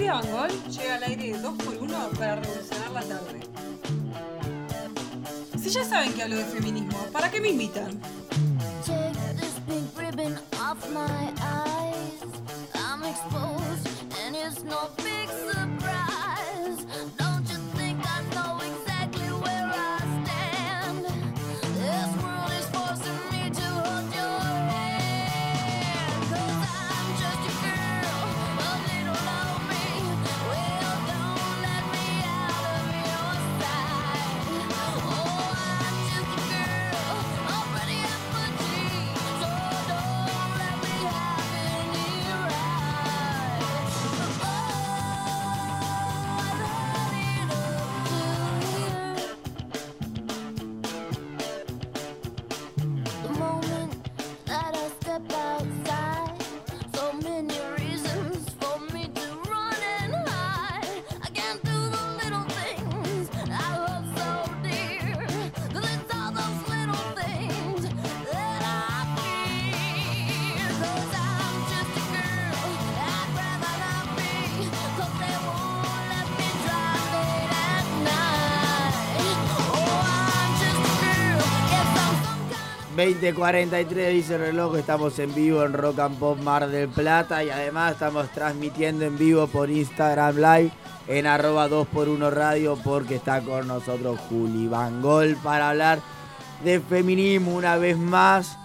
Julia Bangol llega al aire 2x1 para revolucionar la tarde. Si ya saben que hablo de feminismo, ¿para qué me invitan? 2043 dice el reloj, estamos en vivo en Rock and Pop Mar del Plata y además estamos transmitiendo en vivo por Instagram Live en arroba 2x1 Radio porque está con nosotros Juli Bangol para hablar de feminismo una vez más.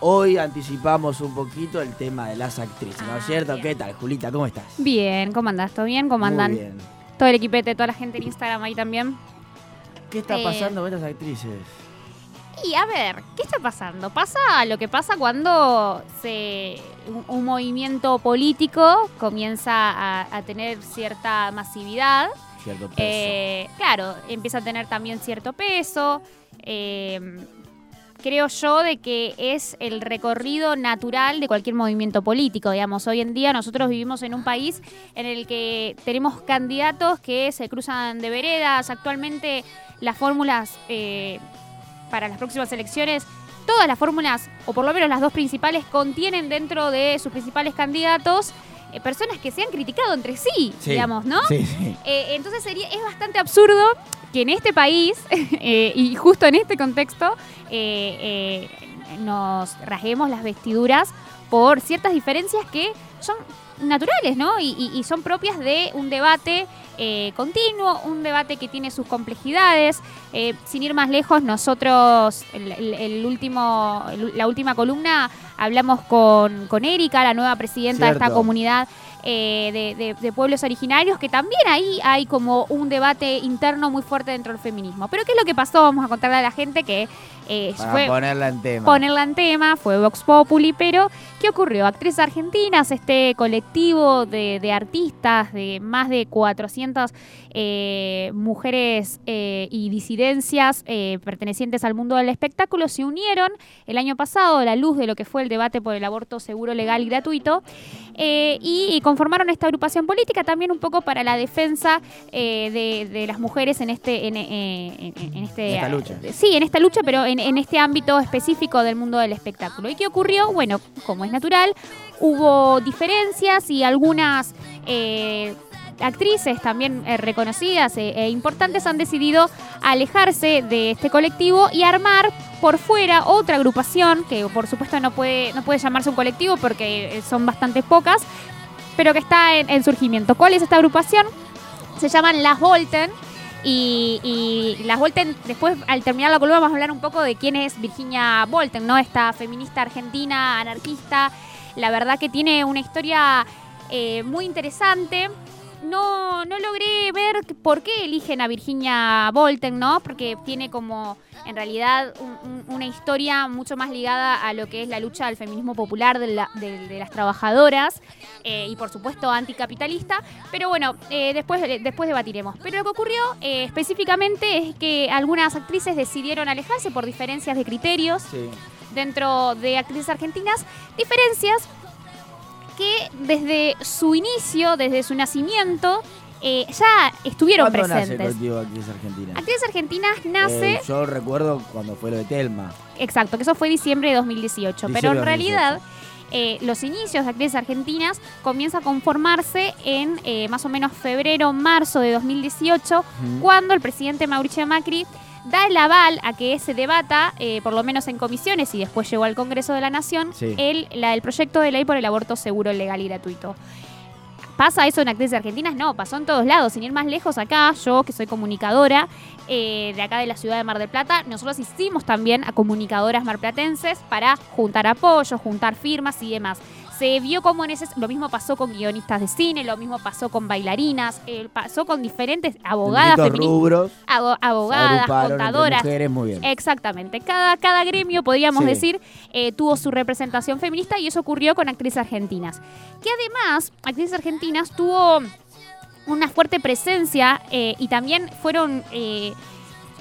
Hoy anticipamos un poquito el tema de las actrices, ¿no es Ah, cierto? bien. ¿Qué tal, Julita? ¿Cómo estás? Bien, ¿cómo andás? ¿Todo bien? ¿Cómo andan? Muy bien. Todo el equipete, toda la gente en Instagram ahí también. ¿Qué está Eh, pasando con estas actrices? Y a ver, ¿qué está pasando? Pasa lo que pasa cuando se, un, un movimiento político comienza a, a tener cierta masividad. Cierto peso. Eh, claro, empieza a tener también cierto peso. eh, creo yo de que es el recorrido natural de cualquier movimiento político. Digamos, hoy en día nosotros vivimos en un país en el que tenemos candidatos que se cruzan de veredas. Actualmente las fórmulas eh, para las próximas elecciones, todas las fórmulas, o por lo menos las dos principales, contienen dentro de sus principales candidatos eh, personas que se han criticado entre sí, Sí, digamos, ¿no? Sí, sí. Eh, entonces sería, es bastante absurdo que en este país eh, y justo en este contexto nos rasguemos las vestiduras por ciertas diferencias que son naturales, ¿no? Y, y- y son propias de un debate eh, continuo, un debate que tiene sus complejidades. Eh, sin ir más lejos, nosotros, el, el- el último, el- la última columna, hablamos con, con Erika, la nueva presidenta de esta comunidad eh, de, de- de pueblos originarios, que también ahí hay como un debate interno muy fuerte dentro del feminismo. Pero ¿qué es lo que pasó? Vamos a contarle a la gente que eh, Para fue ponerla en tema. ponerla en tema, fue Vox Populi, pero ¿qué ocurrió? Actrices Argentinas, este colectivo de, de artistas, de más de 400 eh, mujeres y disidencias pertenecientes al mundo del espectáculo, se unieron el año pasado a la luz de lo que fue el debate por el aborto seguro, legal y gratuito, eh, y, conformaron esta agrupación política también un poco para la defensa eh, de, de las mujeres en este... En, eh, en- en este esta lucha. Sí, en esta lucha, pero en, en este ámbito específico del mundo del espectáculo. ¿Y qué ocurrió? Bueno, como es natural, hubo diferencias y algunas eh, actrices también eh, reconocidas e, e importantes han decidido alejarse de este colectivo y armar por fuera otra agrupación, que por supuesto no puede, no puede llamarse un colectivo porque eh, son bastante pocas, pero que está en, en surgimiento. ¿Cuál es esta agrupación? Se llaman Las Volten. Y, las Volten, después al terminar la columna vamos a hablar un poco de quién es Virginia Volten, ¿no? Esta feminista argentina, anarquista. La verdad que tiene una historia eh, muy interesante. No, no logré ver por qué eligen a Virginia Volten, ¿no? Porque tiene como en realidad un- un- una historia mucho más ligada a lo que es la lucha del feminismo popular de, la- de- de las trabajadoras eh, y por supuesto anticapitalista. Pero bueno, eh, después, después debatiremos. Pero lo que ocurrió eh, específicamente es que algunas actrices decidieron alejarse por diferencias de criterios Sí. dentro de actrices argentinas, diferencias que desde su inicio, desde su nacimiento, eh, ya estuvieron ¿Cuándo nace el presentes. colectivo de actrices argentinas? Actrices Argentinas nace, Eh, yo recuerdo cuando fue lo de Telma. exacto, que eso fue diciembre de 2018, pero en realidad eh, los inicios de actrices argentinas comienza a conformarse en más o menos febrero, marzo de 2018, Ujú. cuando el presidente Mauricio Macri da el aval a que se debata, eh, por lo menos en comisiones y después llegó al Congreso de la Nación, Sí. el, la- el proyecto de ley por el aborto seguro, legal y gratuito. ¿Pasa eso en actrices argentinas? No, pasó en todos lados. Sin ir más lejos, acá, yo que soy comunicadora eh, de acá de la ciudad de Mar del Plata, nosotros hicimos también a comunicadoras marplatenses para juntar apoyo, juntar firmas y demás. Se vio como en ese. Lo mismo pasó con guionistas de cine, lo mismo pasó con bailarinas, eh, pasó con diferentes abogadas, feministas, abo- abogadas, contadoras. mujeres, muy bien. Exactamente. Cada, cada gremio, podríamos Sí. decir, eh, tuvo su representación feminista y eso ocurrió con actrices argentinas. Que además, actrices argentinas tuvo una fuerte presencia eh, y también fueron,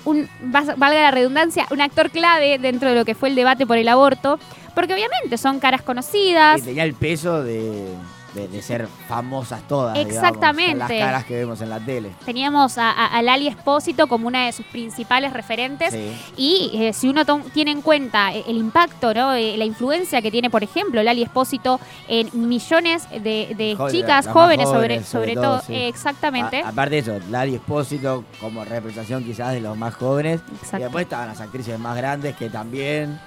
un, valga la redundancia, un actor clave dentro de lo que fue el debate por el aborto, porque obviamente son caras conocidas. Y tenía el peso de, de- de ser famosas todas. Exactamente. las caras que vemos en la tele. Teníamos a, a- a Lali Espósito como una de sus principales referentes. Sí. Y eh, si uno tiene en cuenta eh, el impacto, ¿no? Eh, la influencia que tiene, por ejemplo, Lali Espósito en millones de, de Joder, chicas, jóvenes, sobre, sobre sobre todo, todo, sí. eh, exactamente. A- aparte de eso, Lali Espósito como representación quizás de los más jóvenes. Exacto. Y después estaban las actrices más grandes que también,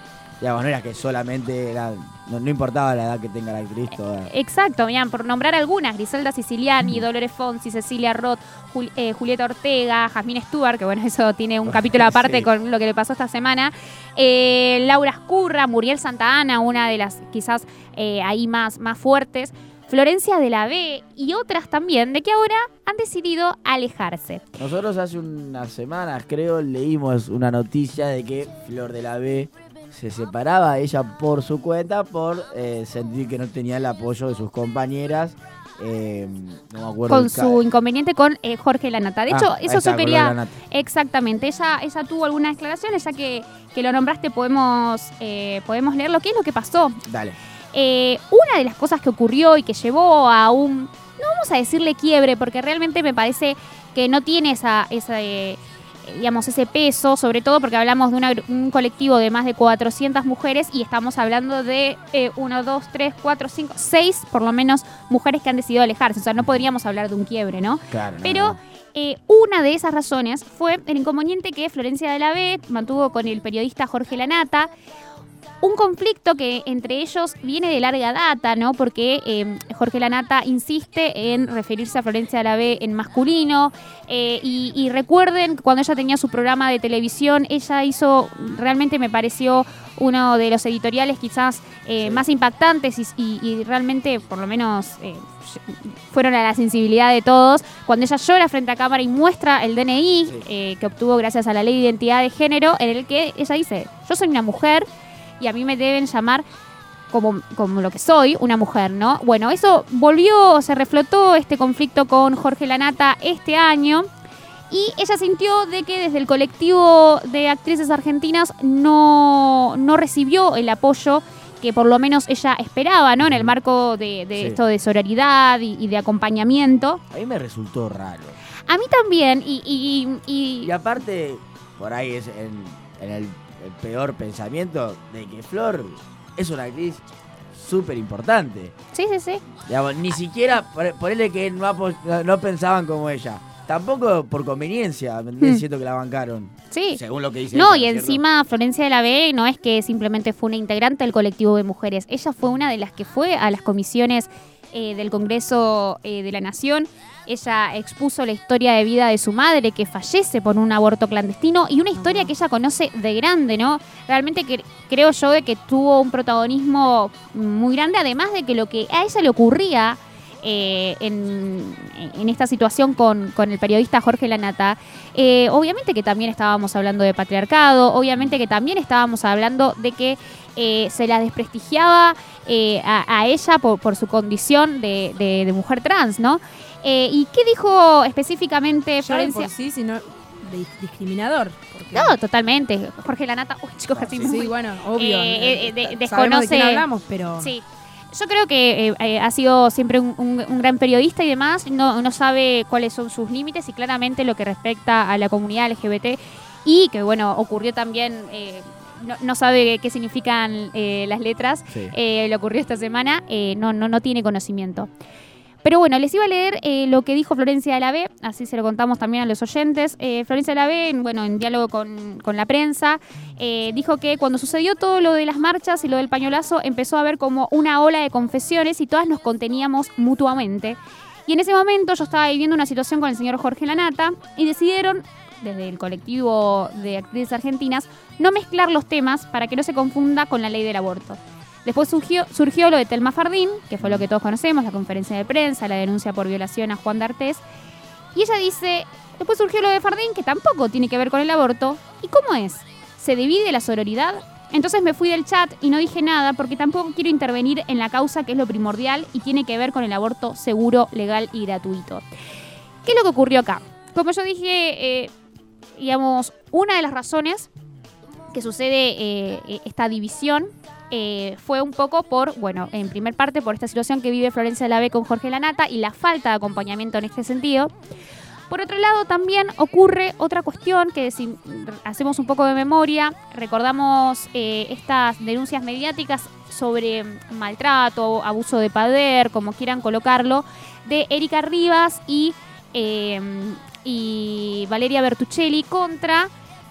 digamos, no era que solamente era, no, no importaba la edad que tenga la actriz toda. Exacto, bien, por nombrar algunas, Griselda Siciliani, Dolores Fonsi, Cecilia Roth, Jul- eh, Julieta Ortega, Jasmine Stewart, que bueno, eso tiene un capítulo aparte Sí. con lo que le pasó esta semana, eh, Laura Escurra, Muriel Santa Ana, una de las quizás eh, ahí más, más fuertes, Florencia de la B y otras también, de que ahora han decidido alejarse. Nosotros hace unas semanas, creo, leímos una noticia de que Flor de la B se separaba ella por su cuenta por eh, sentir que no tenía el apoyo de sus compañeras. eh, no me acuerdo. Con su inconveniente con eh, Jorge Lanata. De Ah, hecho, eso está, quería... Exactamente, ella, ella tuvo algunas declaraciones, ya que, que lo nombraste podemos, podemos leer lo que es lo que pasó. Dale. Una de las cosas que ocurrió y que llevó a un, no vamos a decirle quiebre, porque realmente me parece que no tiene esa, esa eh, digamos, ese peso, sobre todo porque hablamos de una un colectivo de más de 400 mujeres y estamos hablando de 1, 2, 3, 4, 5, 6 por lo menos mujeres que han decidido alejarse. O sea, no podríamos hablar de un quiebre, ¿no? Claro. no, Pero no. eh, una de esas razones fue el inconveniente que Florencia de la B mantuvo con el periodista Jorge Lanata. Un conflicto que entre ellos viene de larga data, ¿no? Porque eh, Jorge Lanata insiste en referirse a Florencia de la B en masculino. eh, y, y recuerden que cuando ella tenía su programa de televisión, ella hizo, realmente me pareció uno de los editoriales quizás eh, más impactantes y, y- y realmente, por lo menos, fueron a la sensibilidad de todos. Cuando ella llora frente a cámara y muestra el DNI que obtuvo gracias a la ley de identidad de género, en el que ella dice, yo soy una mujer y a mí me deben llamar como, como lo que soy, una mujer, ¿no? Bueno, eso volvió, se reflotó este conflicto con Jorge Lanata este año. Y ella sintió de que desde el colectivo de actrices argentinas no, no recibió el apoyo que por lo menos ella esperaba, ¿no? En el marco de, de Sí. esto de sororidad y, y de acompañamiento. A mí me resultó raro. A mí también, y, y- y- Y aparte, por ahí es en, en el, el peor pensamiento de que Flor es una actriz súper importante. sí, sí, sí. Digamos, ni siquiera, por- ponele que no, no- no pensaban como ella. Tampoco por conveniencia. Hmm. Siento que la bancaron. Sí. Según lo que dice No, ella, y ¿cierto? encima Florencia de la B no es que simplemente fue una integrante del colectivo de mujeres, ella fue una de las que fue a las comisiones eh, del Congreso eh, de la Nación. Ella expuso la historia de vida de su madre que fallece por un aborto clandestino y una historia que ella conoce de grande, ¿no? Realmente que, creo yo de que tuvo un protagonismo muy grande, además de que lo que a ella le ocurría eh, en, en esta situación con, con el periodista Jorge Lanata, eh, obviamente que también estábamos hablando de patriarcado, obviamente que también estábamos hablando de que eh, se la desprestigiaba eh, a, a ella por, por su condición de, de- de mujer trans, ¿no? Eh, ¿Y qué dijo específicamente Florencia? por sí, sino discriminador. porque- No, totalmente. Jorge Lanata, uy, chicos, me Sí, muero. bueno, obvio. Desconoce- de hablamos, pero... Sí. Yo creo que eh, eh, ha sido siempre un, un- un gran periodista y demás, no, no sabe cuáles son sus límites y claramente lo que respecta a la comunidad LGBT y que bueno, ocurrió también eh, no, no sabe qué significan eh, las letras, Sí. eh, le ocurrió esta semana, eh, no, no, no tiene conocimiento. Pero bueno, les iba a leer eh, lo que dijo Florencia de la B, así se lo contamos también a los oyentes. Eh, Florencia de la B, en- bueno, en diálogo con, la prensa, eh, dijo que cuando sucedió todo lo de las marchas y lo del pañolazo, empezó a haber como una ola de confesiones y todas nos conteníamos mutuamente. Y en ese momento yo estaba viviendo una situación con el señor Jorge Lanata y decidieron, desde el colectivo de actrices argentinas, no mezclar los temas para que no se confunda con la ley del aborto. Después surgió, lo de Telma Fardín, que fue lo que todos conocemos, la conferencia de prensa, la denuncia por violación a Juan D'Artés. Y ella dice, después surgió lo de Fardín, que tampoco tiene que ver con el aborto. ¿Y cómo es? ¿Se divide la sororidad? Entonces me fui del chat y no dije nada porque tampoco quiero intervenir en la causa que es lo primordial y tiene que ver con el aborto seguro, legal y gratuito. ¿Qué es lo que ocurrió acá? Como yo dije, eh, digamos, una de las razones que sucede eh, esta división eh, fue un poco por, bueno, en primer parte por esta situación que vive Florencia Lave con Jorge Lanata y la falta de acompañamiento en este sentido. Por otro lado, también ocurre otra cuestión que si hacemos un poco de memoria, recordamos eh, estas denuncias mediáticas sobre maltrato, abuso de poder, como quieran colocarlo, de Erika Rivas y, eh, y Valeria Bertuccelli contra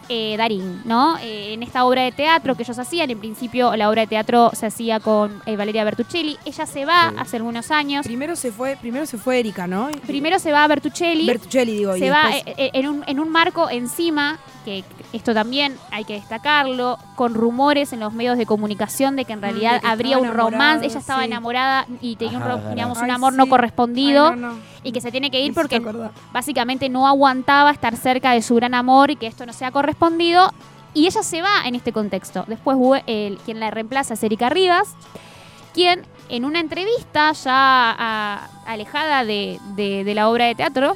eh, Darín, ¿no? Eh, en esta obra de teatro que ellos hacían, en principio la obra de teatro se hacía con eh, Valeria Bertuccelli, ella se va Sí. hace algunos años, Primero se fue, primero se fue Erika, ¿no? primero se va a Bertuccelli, Bertuccelli, digo. y se va después- eh, en, un, en un marco encima, que esto también hay que destacarlo, con rumores en los medios de comunicación de que en Mm, realidad que habría un romance, ella estaba sí. enamorada y tenía un, Ajá, verdad. digamos, un Ay, amor no correspondido Ay, no, no. y que se tiene que ir porque acordar. básicamente no aguantaba estar cerca de su gran amor y que esto no sea correspondido. Y ella se va en este contexto. Después el- quien la reemplaza es Erika Rivas, quien en una entrevista ya ah, alejada de, de- de la obra de teatro,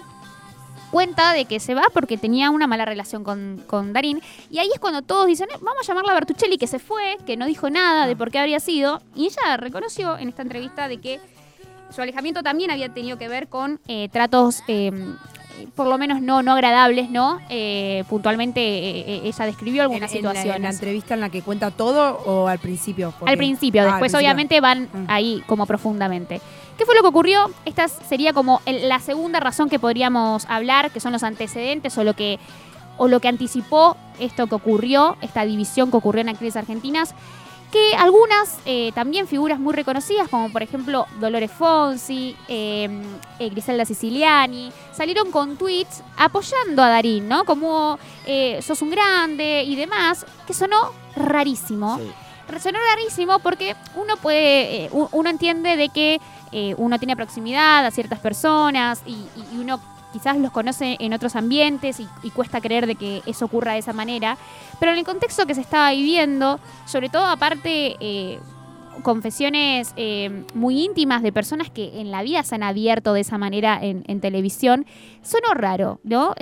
cuenta de que se va porque tenía una mala relación con, con Darín. Y ahí es cuando todos dicen, "Eh, vamos a llamarla a Bertuccelli, que se fue, que no dijo nada de por qué habría sido. Y ella reconoció en esta entrevista de que su alejamiento también había tenido que ver con eh, tratos, eh, por lo menos no, no agradables, ¿no? Eh, puntualmente eh, eh, ella describió algunas En- en la- situaciones. En la, entrevista en la que cuenta todo o al principio? Porque- Al principio, Ah, al después principio. obviamente van Mm. ahí como profundamente. ¿Qué fue lo que ocurrió? Esta sería como el- la segunda razón que podríamos hablar, que son los antecedentes o lo que o lo que anticipó esto que ocurrió, esta división que ocurrió en actrices argentinas, que algunas eh, también figuras muy reconocidas, como por ejemplo Dolores Fonsi, eh, eh, Griselda Siciliani, salieron con tweets apoyando a Darín, ¿no? Como eh, sos un grande y demás, que sonó rarísimo Sí. Resonó rarísimo porque uno puede, eh, uno entiende de que eh, uno tiene proximidad a ciertas personas y, uno quizás los conoce en otros ambientes y, cuesta creer de que eso ocurra de esa manera, pero en el contexto que se estaba viviendo, sobre todo aparte eh, confesiones eh, muy íntimas de personas que en la vida se han abierto de esa manera en, televisión, sonó raro, ¿no?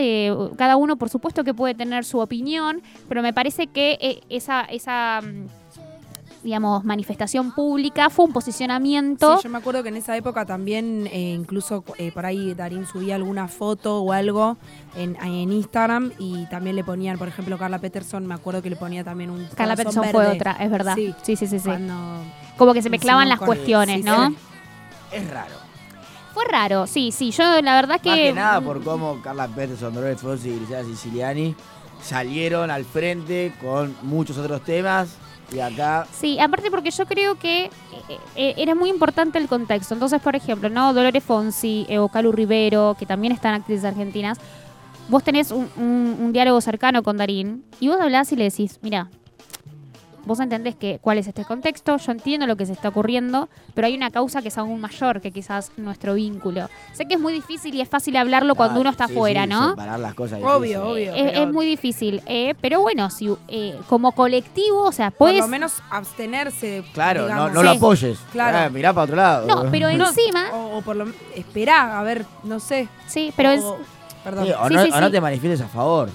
Cada uno, por supuesto, que puede tener su opinión, pero me parece que esa, esa mm, digamos, manifestación pública fue un posicionamiento. Sí, yo me acuerdo que en esa época también, eh, incluso eh, por ahí Darín subía alguna foto o algo en, en Instagram y también le ponían, por ejemplo, Carla Peterson, me acuerdo que le ponía también un Carla Peterson fue otra, es verdad. Sí. Sí, sí, sí, Como que se mezclaban las cuestiones, sí, ¿no? sí. Es raro. Fue raro, sí, sí. Yo la verdad que. Más que nada por cómo Carla Peterson, Dolores Fonsi y Griselda Siciliani salieron al frente con muchos otros temas Sí, aparte porque yo creo que eh, eh, era muy importante el contexto. Entonces, por ejemplo, ¿no? Dolores Fonsi eh, o Calu Rivero, que también están actrices argentinas, vos tenés un, un- un diálogo cercano con Darín y vos hablás y le decís, mira, vos entendés que cuál es este contexto, yo entiendo lo que se está ocurriendo, pero hay una causa que es aún mayor que quizás nuestro vínculo. Sé que es muy difícil y es fácil hablarlo cuando Ah, uno está sí, afuera, sí, ¿no? Separar las cosas Obvio, difícil. obvio. Es, pero es muy difícil, eh, pero bueno, si eh, como colectivo, o sea, por puedes... lo menos abstenerse. Claro, no, digamos. no lo Sí. apoyes. Claro. Ah, mirá para otro lado. No, pero encima, O, o por lo esperá, a ver, no sé. sí, pero es, o- perdón. Sí, o, Sí, no, sí, o no sí. te manifiestes a favor.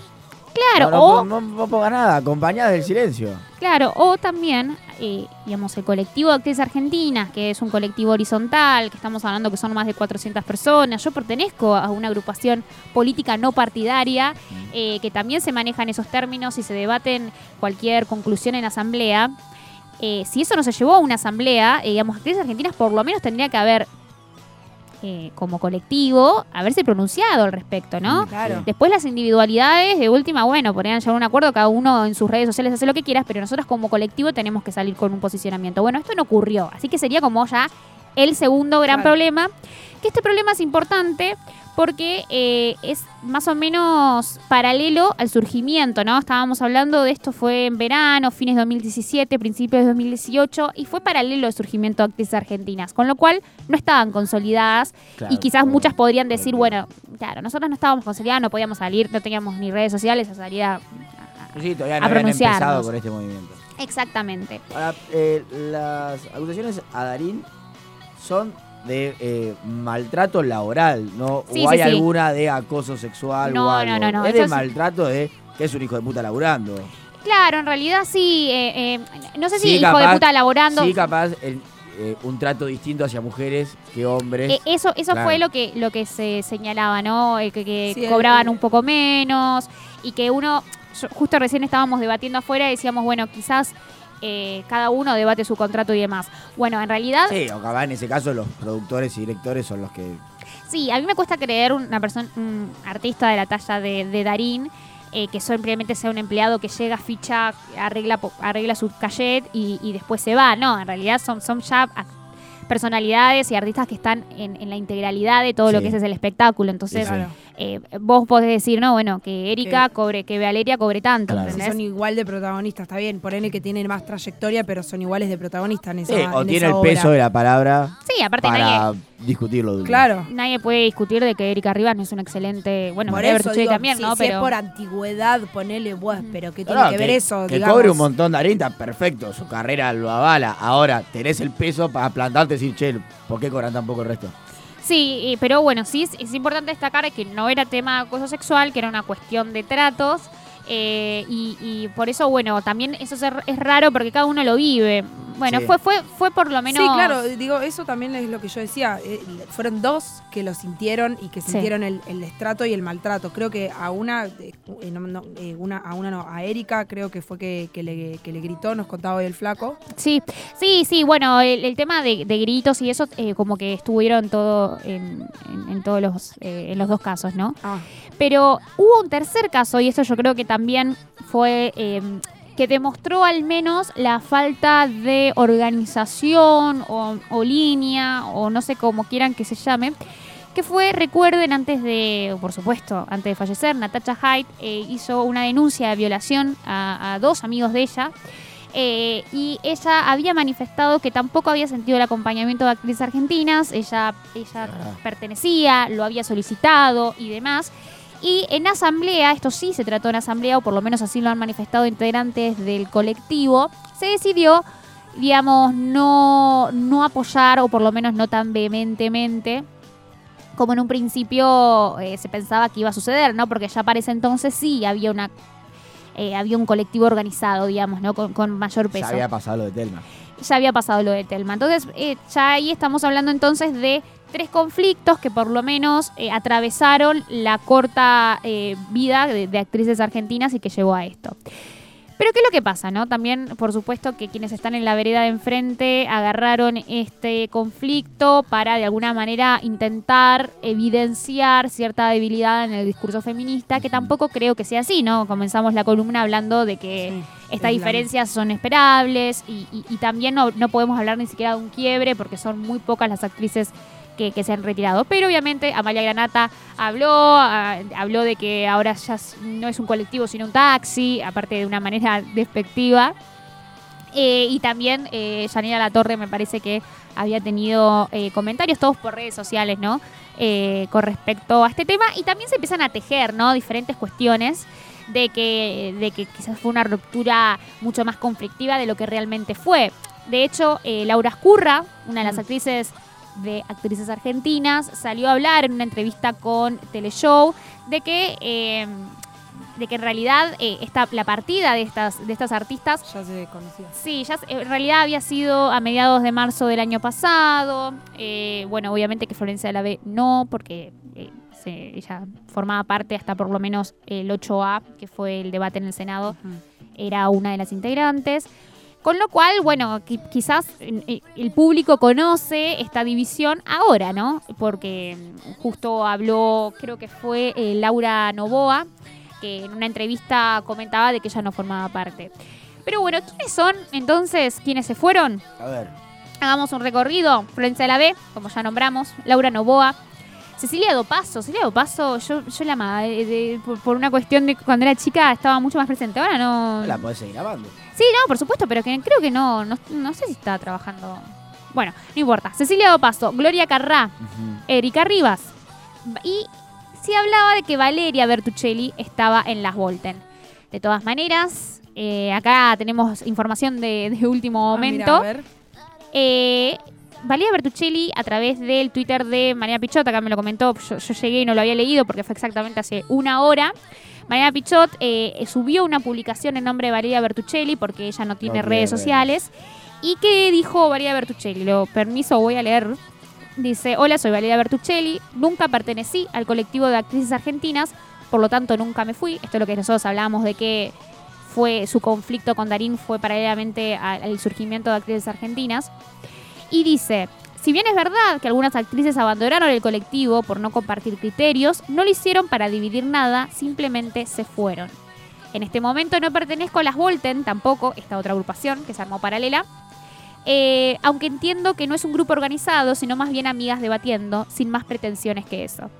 Claro, no, o no, no pongas nada, acompañada del silencio. claro, o también eh, digamos, el colectivo de actrices argentinas, que es un colectivo horizontal, que estamos hablando que son más de 400 personas. Yo pertenezco a una agrupación política no partidaria, eh, que también se manejan esos términos y se debaten cualquier conclusión en asamblea. Eh, si eso no se llevó a una asamblea, eh, digamos, actrices argentinas por lo menos tendría que haber, eh, como colectivo, haberse pronunciado al respecto, ¿no? Claro. Después las individualidades, de última, bueno, podrían llegar a un acuerdo, cada uno en sus redes sociales hace lo que quieras, pero nosotros como colectivo tenemos que salir con un posicionamiento. Bueno, esto no ocurrió, así que sería como ya el segundo gran Claro. problema, que este problema es importante porque eh, es más o menos paralelo al surgimiento, ¿no? Estábamos hablando de esto, fue en verano, fines de 2017, principios de 2018, y fue paralelo al surgimiento de actrices argentinas, con lo cual no estaban consolidadas Claro, y quizás muchas podrían decir, bueno, claro, nosotros no estábamos consolidadas, no podíamos salir, no teníamos ni redes sociales a salir a... a- Sí, todavía a no habían empezado con este movimiento. Exactamente. Ahora, eh, las acusaciones a Darín son de eh, maltrato laboral, ¿no? Sí, o hay sí, sí. alguna de acoso sexual No, o algo. no, no, no, Es de maltrato de que es un hijo de puta laburando. Claro, en realidad sí, eh, eh, no sé si hijo de puta laborando. Sí, capaz el- eh, un trato distinto hacia mujeres que hombres. Eh, eso eso Claro. fue lo que lo que se señalaba, ¿no? Eh, que que Sí, cobraban un poco menos y que uno, yo- justo recién estábamos debatiendo afuera y decíamos, bueno, quizás eh, cada uno debate su contrato y demás. Bueno, en realidad, sí. Sí, o capaz en ese caso los productores y directores son los que. a mí me cuesta creer una persona, un artista de la talla de, de Darín, eh, que simplemente sea un empleado que llega, ficha, arregla, arregla su cachet y, y después se va. No, en realidad son, son ya personalidades y artistas que están en, en la integralidad de todo lo Sí. que es el espectáculo. Entonces, Sí, sí. Eh, vos podés decir, no, bueno, que Erika Que- cobre, que Valeria cobre tanto. Claro. Son igual de protagonistas, está bien. Ponele que tienen más trayectoria, pero son iguales de protagonistas en esa, Sí, o en tiene esa el obra. peso de la palabra Sí, aparte nadie, para discutirlo. de- Claro. nadie puede discutir de que Erika Rivas no es un excelente. Bueno, Por eso digo, también, si, ¿no? si pero es por antigüedad, ponele, vos, pero ¿qué tiene no, que ver eso? Que digamos? cobre un montón de harina, está perfecto. Su carrera lo avala. Ahora tenés el peso para plantarte y decir, che, ¿por qué cobran tan poco el resto? Sí, pero bueno, sí es, es importante destacar que no era tema de acoso sexual, que era una cuestión de tratos. Eh, y, y por eso, bueno, también eso es, es raro porque cada uno lo vive. Bueno, Sí. fue, fue, fue por lo menos. Sí, claro, digo, eso también es lo que yo decía. eh, fueron dos que lo sintieron y que Sí. sintieron el, el estrato y el maltrato. Creo que a una, eh, no, no, una, a una no, a Erika creo que fue que, que le, que le gritó, nos contaba hoy el flaco. Sí, sí, sí, bueno, el, el tema de, de gritos y eso, eh, como que estuvieron todo en, en- en todos los, eh, en los dos casos, ¿no? Ah, Pero hubo un tercer caso, y esto yo creo que también fue eh, que demostró al menos la falta de organización o, o línea, o no sé cómo quieran que se llame, que fue, recuerden, antes de, por supuesto, antes de fallecer, Natacha Hyde eh, hizo una denuncia de violación a, a dos amigos de ella. eh, y ella había manifestado que tampoco había sentido el acompañamiento de actrices argentinas, ella, ella Ah. pertenecía, lo había solicitado y demás. Y en asamblea, esto sí se trató en asamblea, o por lo menos así lo han manifestado integrantes del colectivo, se decidió, digamos, no, no apoyar, o por lo menos no tan vehementemente, como en un principio eh, se pensaba que iba a suceder, ¿no? Porque ya para ese entonces sí había una eh, había un colectivo organizado, digamos, ¿no? Con, con mayor peso Ya había pasado lo de Telma. ya había pasado lo de Telma. Entonces, eh, ya ahí estamos hablando entonces de tres conflictos que por lo menos eh, atravesaron la corta eh, vida de, de actrices argentinas y que llevó a esto. Pero ¿qué es lo que pasa? no? También, por supuesto, que quienes están en la vereda de enfrente agarraron este conflicto para de alguna manera intentar evidenciar cierta debilidad en el discurso feminista, que tampoco creo que sea así, ¿no? Comenzamos la columna hablando de que sí, estas diferencias son esperables y, y- y también no, no podemos hablar ni siquiera de un quiebre porque son muy pocas las actrices que, que se han retirado. Pero obviamente Amalia Granata habló, ah, habló de que ahora ya no es un colectivo sino un taxi, aparte de una manera despectiva. Eh, y también eh, Janina Latorre me parece que había tenido eh, comentarios todos por redes sociales, ¿no? Eh, con respecto a este tema y también se empiezan a tejer, ¿no? Diferentes cuestiones de que, de que quizás fue una ruptura mucho más conflictiva de lo que realmente fue. De hecho, eh, Laura Escurra, una de las Mm. actrices de actrices argentinas, salió a hablar en una entrevista con Teleshow de que eh, de que en realidad eh, esta, la partida de estas, de estas artistas Ya se conocía. Sí, ya en realidad había sido a mediados de marzo del año pasado. Eh, bueno, obviamente que Florencia de la B no, porque eh, se- ella formaba parte hasta por lo menos el 8A, que fue el debate en el Senado, era una de las integrantes. Con lo cual, bueno, qui- quizás eh, el público conoce esta división ahora, ¿no? Porque mm, justo habló, creo que fue eh, Laura Novoa, que en una entrevista comentaba de que ella no formaba parte. Pero bueno, ¿quiénes son entonces quienes se fueron? A ver. Hagamos un recorrido. Florencia de la B, como ya nombramos, Laura Novoa, Cecilia Dopaso. Cecilia Dopaso, yo, yo la amaba. eh, de- por, por una cuestión de cuando era chica estaba mucho más presente. Ahora no. La podés seguir grabando. Sí, no, por supuesto, pero que creo que no, no, no sé si está trabajando. Bueno, no importa. Cecilia Dopaso, Gloria Carrá, Erika Rivas. Y se hablaba de que Valeria Bertuccelli estaba en las Volten. De todas maneras, eh, acá tenemos información de, de último Ah, mira, momento. a ver. Eh, Valeria Bertuccelli, a través del Twitter de María Pichot, acá me lo comentó, yo, yo llegué y no lo había leído porque fue exactamente hace una hora. María Pichot eh, subió una publicación en nombre de Valeria Bertuccelli porque ella no tiene redes sociales. ¿Y qué dijo Valeria Bertuccelli? Lo permiso, voy a leer. Dice, hola, soy Valeria Bertuccelli, nunca pertenecí al colectivo de actrices argentinas, por lo tanto nunca me fui. Esto es lo que nosotros hablábamos de que fue su conflicto con Darín fue paralelamente al, al surgimiento de actrices argentinas. Y dice, si bien es verdad que algunas actrices abandonaron el colectivo por no compartir criterios, no lo hicieron para dividir nada, simplemente se fueron. En este momento no pertenezco a las Volten, tampoco, esta otra agrupación que se armó paralela. Eh, aunque entiendo que no es un grupo organizado, sino más bien amigas debatiendo, sin más pretensiones que eso.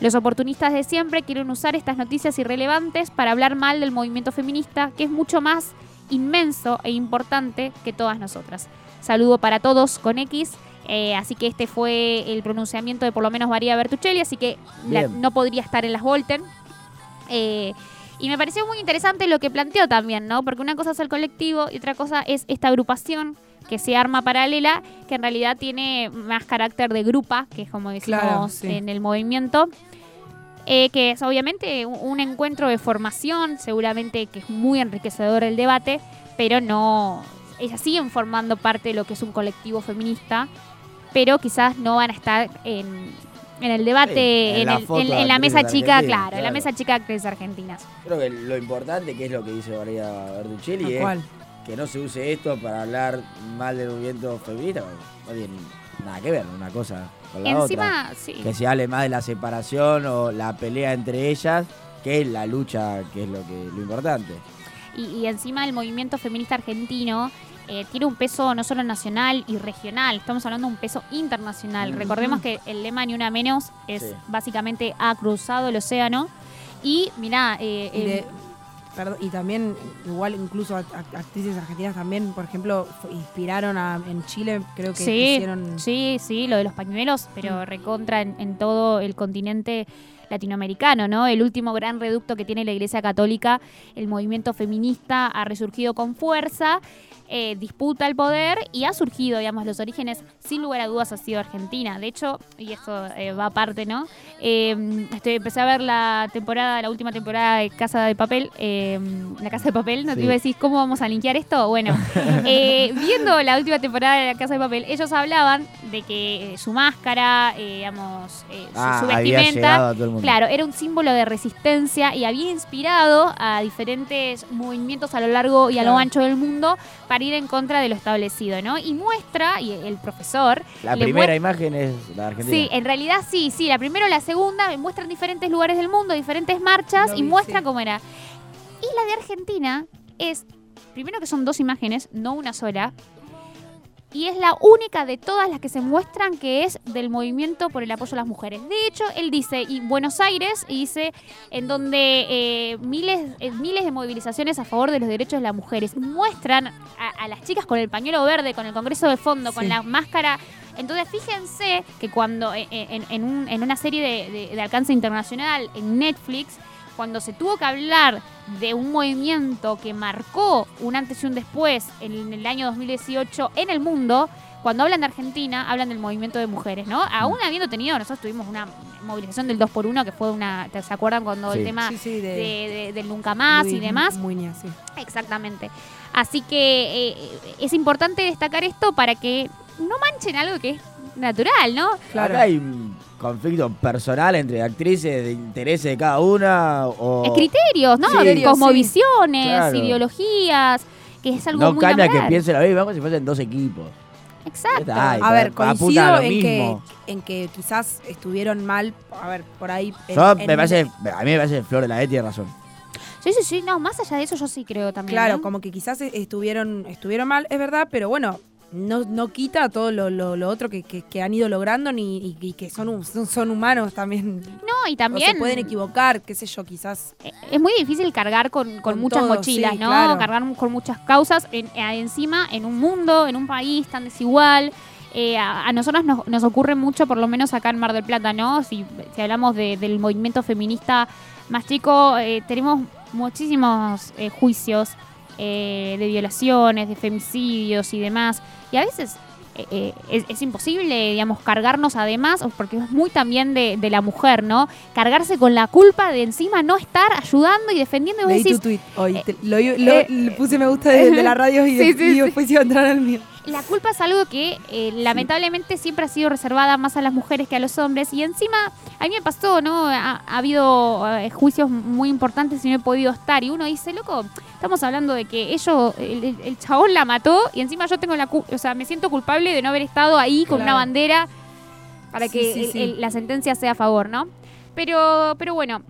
Los oportunistas de siempre quieren usar estas noticias irrelevantes para hablar mal del movimiento feminista, que es mucho más inmenso e importante que todas nosotras. Saludo para todos con X. eh, así que este fue el pronunciamiento de por lo menos María Bertuccelli, así que la- no podría estar en las Volten. Eh, y me pareció muy interesante lo que planteó también, ¿no? Porque una cosa es el colectivo y otra cosa es esta agrupación que se arma paralela, que en realidad tiene más carácter de grupa, que es como decimos Claro, sí. en el movimiento. eh, que es obviamente un, un encuentro de formación, seguramente que es muy enriquecedor el debate, pero no. Ellas siguen formando parte de lo que es un colectivo feminista, pero quizás no van a estar en, en el debate, Sí, en en, la el- en- en la mesa chica, argentinas, claro, en la claro. mesa chica de actrices argentinas. Creo que lo importante, que es lo que dice María Bertuccelli, es cual. que no se use esto para hablar mal del movimiento feminista. No tiene nada que ver una cosa con la otra. Encima, sí. Que se hable más de la separación o la pelea entre ellas, que es la lucha, que es lo que lo importante. Y, y encima el movimiento feminista argentino eh, tiene un peso no solo nacional y regional, estamos hablando de un peso internacional. Recordemos que el lema Ni Una Menos es Sí. básicamente ha cruzado el océano. Y mirá, eh, Y, eh, de- perdón, y también, igual, incluso act- act- actrices argentinas también, por ejemplo, inspiraron a, en Chile, creo que sí, hicieron. sí, sí, lo de los pañuelos, pero Mm. recontra en, en todo el continente latinoamericano, ¿no? El último gran reducto que tiene la Iglesia Católica, el movimiento feminista ha resurgido con fuerza, eh, disputa el poder y ha surgido, digamos, los orígenes, sin lugar a dudas, ha sido Argentina. De hecho, y esto eh, va aparte, ¿no? Eh, estoy, empecé a ver la temporada, la última temporada de Casa de Papel, eh, La Casa de Papel, no te iba a decir cómo vamos a linkear esto. Bueno, eh, viendo la última temporada de La Casa de Papel, ellos hablaban de que eh, su máscara, digamos, eh, su, Ah, su había vestimenta, claro, era un símbolo de resistencia y había inspirado a diferentes movimientos a lo largo y a lo ancho del mundo para ir en contra de lo establecido, ¿no? Y muestra, y el profesor, La primera imagen es la Argentina. Sí, en realidad sí, sí, la primera o la segunda muestran diferentes lugares del mundo, diferentes marchas y muestra sí. cómo era. Y la de Argentina es, primero que son dos imágenes, no una sola, y es la única de todas las que se muestran que es del movimiento por el apoyo a las mujeres. De hecho, él dice, y Buenos Aires, y dice, en donde eh, miles, eh, miles de movilizaciones a favor de los derechos de las mujeres muestran a, a las chicas con el pañuelo verde, con el Congreso de fondo, con la máscara. Entonces, fíjense que cuando eh, eh, en, en un- en una serie de, de- de alcance internacional en Netflix, cuando se tuvo que hablar de un movimiento que marcó un antes y un después en el año 2018 en el mundo, cuando hablan de Argentina, hablan del movimiento de mujeres, ¿no? Aún habiendo tenido, nosotros tuvimos una movilización del 2x1, que fue una, ¿se acuerdan cuando Sí. el tema Sí, sí, de- de, de- del nunca más y demás? Muñoz, sí. Exactamente. Así que eh, es importante destacar esto para que no manchen algo que es natural, ¿no? Claro. Acá hay un conflicto personal entre actrices de intereses de cada una o Es criterios, ¿no? Sí. Cosmovisiones, Claro. ideologías, que es algo no muy cambia que piense la misma como si fuesen dos equipos. Exacto. Ay, A ver, a coincido lo en que, en que quizás estuvieron mal, a ver, por ahí. en- Yo en me parece, a mí me parece Flor de la E tiene razón. Sí, sí, sí, no, más allá de eso yo sí creo también. Claro, ¿eh? como que quizás estuvieron, estuvieron mal, es verdad, pero bueno, no, no quita todo lo, lo- lo otro que, que- que han ido logrando ni, y, y que son, son, son humanos también. No, y O también se pueden equivocar, qué sé yo, quizás. eh, es muy difícil cargar con, con Con muchas todo, mochilas, sí, ¿no? claro. Cargar con muchas causas en- eh, encima en un mundo, en un país tan desigual. Eh, a, a nosotros nos, nos ocurre mucho, por lo menos acá en Mar del Plata, ¿no? Si, si hablamos de- del movimiento feminista más chico, eh, tenemos muchísimos eh, juicios eh, de violaciones, de femicidios y demás. Y a veces eh, eh, es, es imposible, digamos, cargarnos además, porque es muy también de, de la mujer, ¿no? Cargarse con la culpa de encima no estar ayudando y defendiendo. Y vos Leí decís, tu tweet hoy, eh, te- lo, lo- eh, le puse me gusta de, de la radio y, Sí, sí, y sí. después iba a entrar al mío. La culpa es algo que eh, lamentablemente siempre ha sido reservada más a las mujeres que a los hombres y encima a mí me pasó, ¿no? Ha, ha habido eh, juicios muy importantes y no he podido estar y uno dice, loco, estamos hablando de que ellos, el, el- chabón la mató y encima yo tengo la culpa, o sea, me siento culpable de no haber estado ahí con una bandera para Sí, que sí, el- sí. el- la sentencia sea a favor, ¿no? Pero, pero bueno,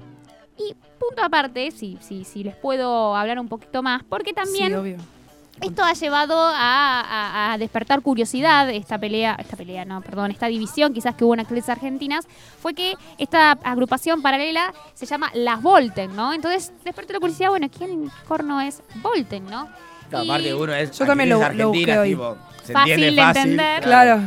y punto aparte, si, si, si les puedo hablar un poquito más, porque también... Obvio. Esto ha llevado a, a- a despertar curiosidad, esta pelea, esta pelea, no, perdón, esta división quizás que hubo en actrices argentinas, fue que esta agrupación paralela se llama Las Volten, ¿no? Entonces despertó la curiosidad, bueno, ¿quién corno es Volten, no? Claro, Y- aparte uno es Yo también lo- lo busqué hoy. tipo, se Fácil de entender. Claro.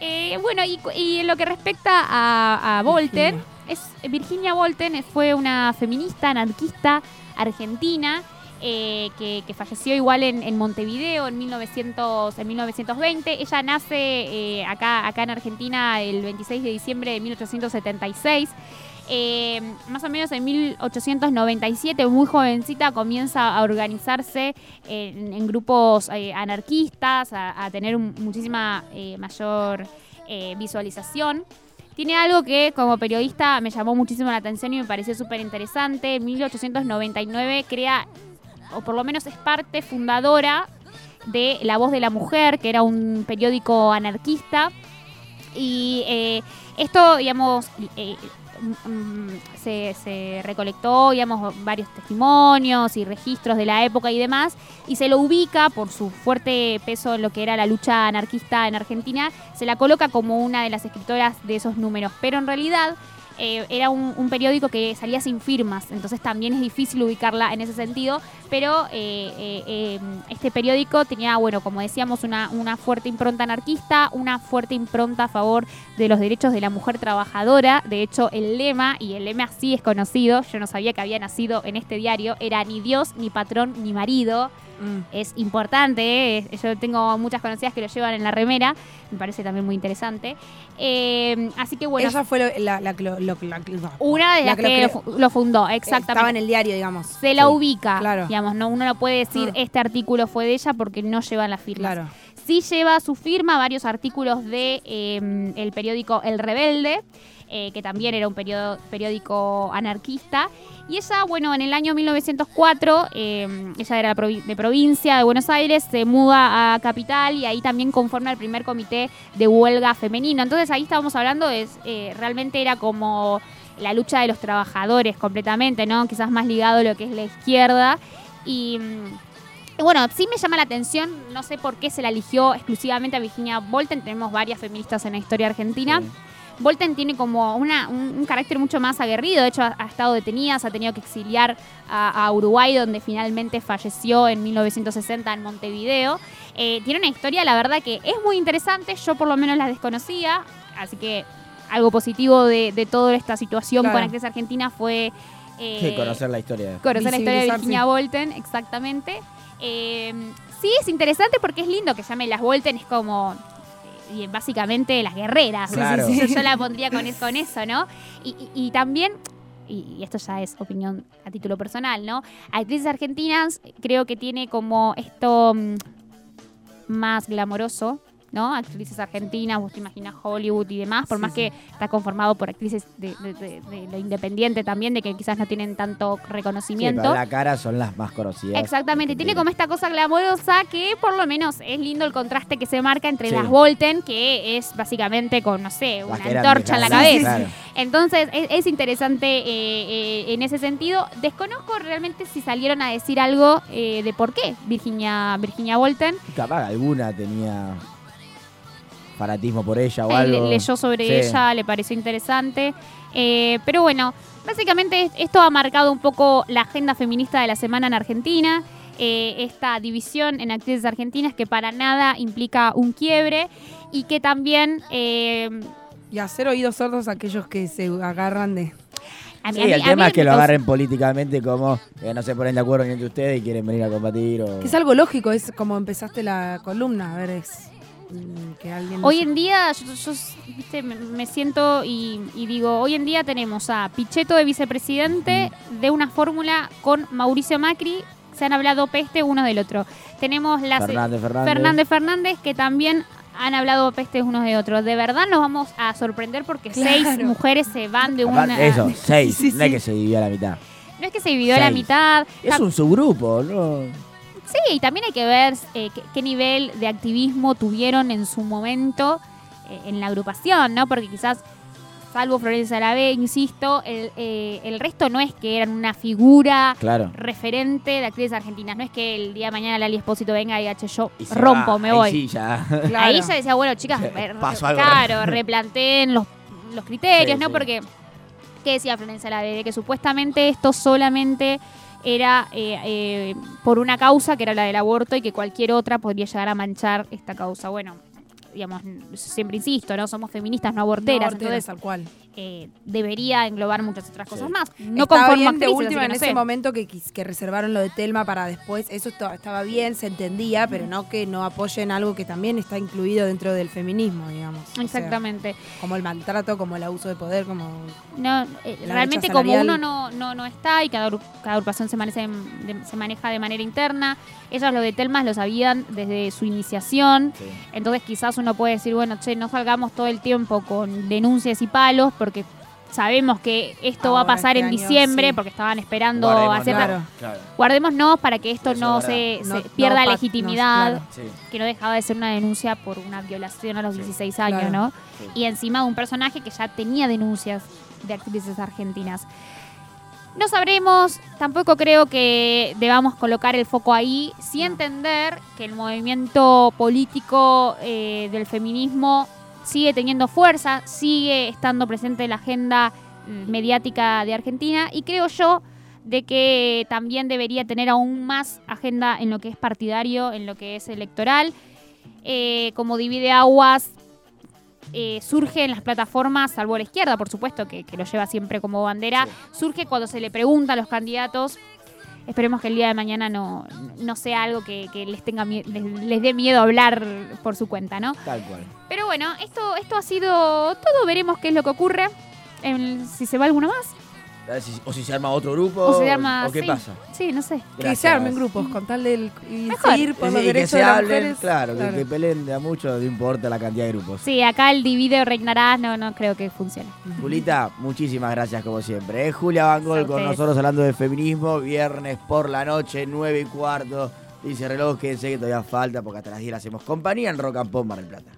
Eh, bueno, y, en lo que respecta a, a Volten, es, Virginia Volten fue una feminista, anarquista argentina. Eh, que, falleció igual en, Montevideo en, 1900, en 1920. Ella nace eh, acá, acá en Argentina el 26 de diciembre de 1876. Eh, más o menos en 1897, muy jovencita, comienza a organizarse en, grupos anarquistas, a, tener muchísima mayor visualización. Tiene algo que como periodista me llamó muchísimo la atención y me pareció súper interesante. En 1899 crea, o por lo menos es parte fundadora de La Voz de la Mujer, que era un periódico anarquista. Y eh, esto, digamos, eh, mm, mm, se, se recolectó, digamos, varios testimonios y registros de la época y demás, y se lo ubica por su fuerte peso en lo que era la lucha anarquista en Argentina, se la coloca como una de las escritoras de esos números, pero en realidad eh, era un, periódico que salía sin firmas, entonces también es difícil ubicarla en ese sentido, pero eh, eh, eh, este periódico tenía, bueno, como decíamos, una, una fuerte impronta anarquista, una fuerte impronta a favor de los derechos de la mujer trabajadora, de hecho el lema, y el lema sí es conocido, yo no sabía que había nacido en este diario, era ni Dios, ni patrón, ni marido, Mm. es importante. eh, Yo tengo muchas conocidas que lo llevan en la remera. Me parece también muy interesante. Eh, así que bueno, Ella fue lo- la, la que lo, lo- la que- una de la las que que, lo lo, fu- lo fundó, Estaba en exactamente. el diario, digamos. Se la Sí. ubica, Claro. digamos, no, uno no puede decir Ah. este artículo fue de ella porque no llevan la firma. Claro. Sí lleva su firma varios artículos de eh, el periódico El Rebelde, eh, que también era un periódico anarquista. Y ella, bueno, en el año 1904, eh, ella era de provincia de Buenos Aires, se muda a Capital y ahí también conforma el primer comité de huelga femenino. Entonces ahí estábamos hablando, de, eh, realmente era como la lucha de los trabajadores completamente, ¿no? Quizás más ligado a lo que es la izquierda. Y... y bueno, sí me llama la atención, no sé por qué se la eligió exclusivamente a Virginia Volten, tenemos varias feministas en la historia argentina. Sí. Volten tiene como una- un, un carácter mucho más aguerrido, de hecho ha, ha estado detenida, se ha tenido que exiliar a, a Uruguay, donde finalmente falleció en 1960 en Montevideo. Eh, tiene una historia, la verdad, que es muy interesante, yo por lo menos la desconocía, así que algo positivo de, de toda esta situación Claro. con Actriz Argentina fue... eh, Sí, conocer la historia. conocer la historia de Virginia sí. Volten, exactamente. Eh, sí, es interesante porque es lindo que llame las Volten, es como y básicamente las guerreras. Claro. Yo, yo la pondría con, es- con eso, ¿no? Y, y- y también, y, y esto ya es opinión a título personal, ¿no? Actrices argentinas creo que tiene como esto mm, más glamoroso. ¿No? Actrices argentinas, vos te imaginas Hollywood y demás, por Sí, más sí. que está conformado por actrices de, de- de- de lo independiente también, de que quizás no tienen tanto Sí, reconocimiento. pero la cara son las más conocidas. Exactamente, tiene como esta cosa glamorosa que por lo menos es lindo el contraste que se marca entre Sí. las Volten, que es básicamente con, no sé, una antorcha en la cabeza. claro. Entonces es, es interesante eh, eh, en ese sentido. Desconozco realmente si salieron a decir algo eh, de por qué Virginia, Virginia Volten Capaz alguna tenía fanatismo por ella o eh, algo. le- leyó sobre Sí. ella, le pareció interesante. Eh, pero bueno, básicamente esto ha marcado un poco la agenda feminista de la semana en Argentina. eh, esta división en actrices argentinas que para nada implica un quiebre y que también eh, Y hacer oídos sordos a aquellos que se agarran de. a mí- Sí, a mí- el a tema mí es que lo agarren políticamente como que no se ponen de acuerdo ni entre ustedes y quieren venir a combatir. O... Que es algo lógico, es como empezaste la columna. A ver, es. Que alguien. Hoy en día, yo, yo, viste, me, siento y, y digo, hoy en día tenemos a Pichetto de vicepresidente de una fórmula con Mauricio Macri, se han hablado peste uno del otro. Tenemos la Fernández, Fernández. Fernández Fernández que también han hablado pestes unos de otros. De verdad nos vamos a sorprender porque seis mujeres se van de Aparte, una... Eso, seis. Sí, no es que se dividió a la mitad. No es que se dividió a la mitad. Es un subgrupo, ¿no? Sí, y también hay que ver eh, qué, qué nivel de activismo tuvieron en su momento eh, en la agrupación, ¿no? Porque quizás, salvo Florencia Arabé, insisto, el, eh, el resto no es que eran una figura Claro. referente de actrices argentinas. No es que el día de mañana Lali Espósito venga y diga, "Che, yo Y rompo, va. me Ahí voy. Sí, ya. Claro. Ahí ya decía, bueno, chicas, re- claro, replanteen los, los criterios, Sí, ¿no? sí. Porque, ¿qué decía Florencia Arabé? De que supuestamente esto solamente era eh, eh, por una causa que era la del aborto y que cualquier otra podría llegar a manchar esta causa. Bueno, digamos, siempre insisto, ¿no? Somos feministas, no aborteras, No, entonces tal cual. Eh, debería englobar muchas otras cosas Sí. más. No Estaba conformo bien de actrices, última así en ese momento que, que reservaron lo de Telma para después. Eso estaba bien, se entendía, pero no que no apoyen algo que también está incluido dentro del feminismo, digamos. O sea, Exactamente. como el maltrato, como el abuso de poder, como. No, eh, realmente como uno no, no, no está y cada, cada agrupación se maneja, de, se maneja de manera interna, ellas lo de Telmas lo sabían desde su iniciación, Sí. entonces quizás uno puede decir, bueno, che, no salgamos todo el tiempo con denuncias y palos porque sabemos que esto va a pasar este en año, diciembre sí. porque estaban esperando Guardémonos. hacer... Claro. Claro. Guardémonos para que esto Eso no se, pierda no legitimidad, no, Sí. que no dejaba de ser una denuncia por una violación a los Sí. 16 años, Claro. ¿no? Sí. y encima de un personaje que ya tenía denuncias de actrices argentinas. No sabremos, tampoco creo que debamos colocar el foco ahí, sí entender que el movimiento político eh, del feminismo sigue teniendo fuerza, sigue estando presente en la agenda mediática de Argentina y creo yo de que también debería tener aún más agenda en lo que es partidario, en lo que es electoral. Eh, como divide aguas, eh, surge en las plataformas, salvo la izquierda, por supuesto, que, que lo lleva siempre como bandera, surge cuando se le pregunta a los candidatos. Esperemos que el día de mañana no, no sea algo que, que les, tenga les, les dé miedo hablar por su cuenta, ¿no? Tal cual. Pero bueno, esto, esto ha sido todo. Veremos qué es lo que ocurre. En- si se va alguno más. A ver si- O si se arma otro grupo. O se arma. ¿O qué sí. pasa? Sí, no sé. Que se armen grupos con tal de y seguir por Sí, los que derechos se de las hablen, mujeres. claro, que- Que, peleen de a mucho, no importa la cantidad de grupos. Sí, acá el divide o reinarás, no, no creo que funcione. Julita, muchísimas gracias como siempre. Es Julia Van Gogh con nosotros hablando de feminismo, viernes por la noche, 9 y cuarto. Dice reloj, quédense que todavía falta porque hasta las 10 le hacemos compañía en Rock and Pop Mar del Plata.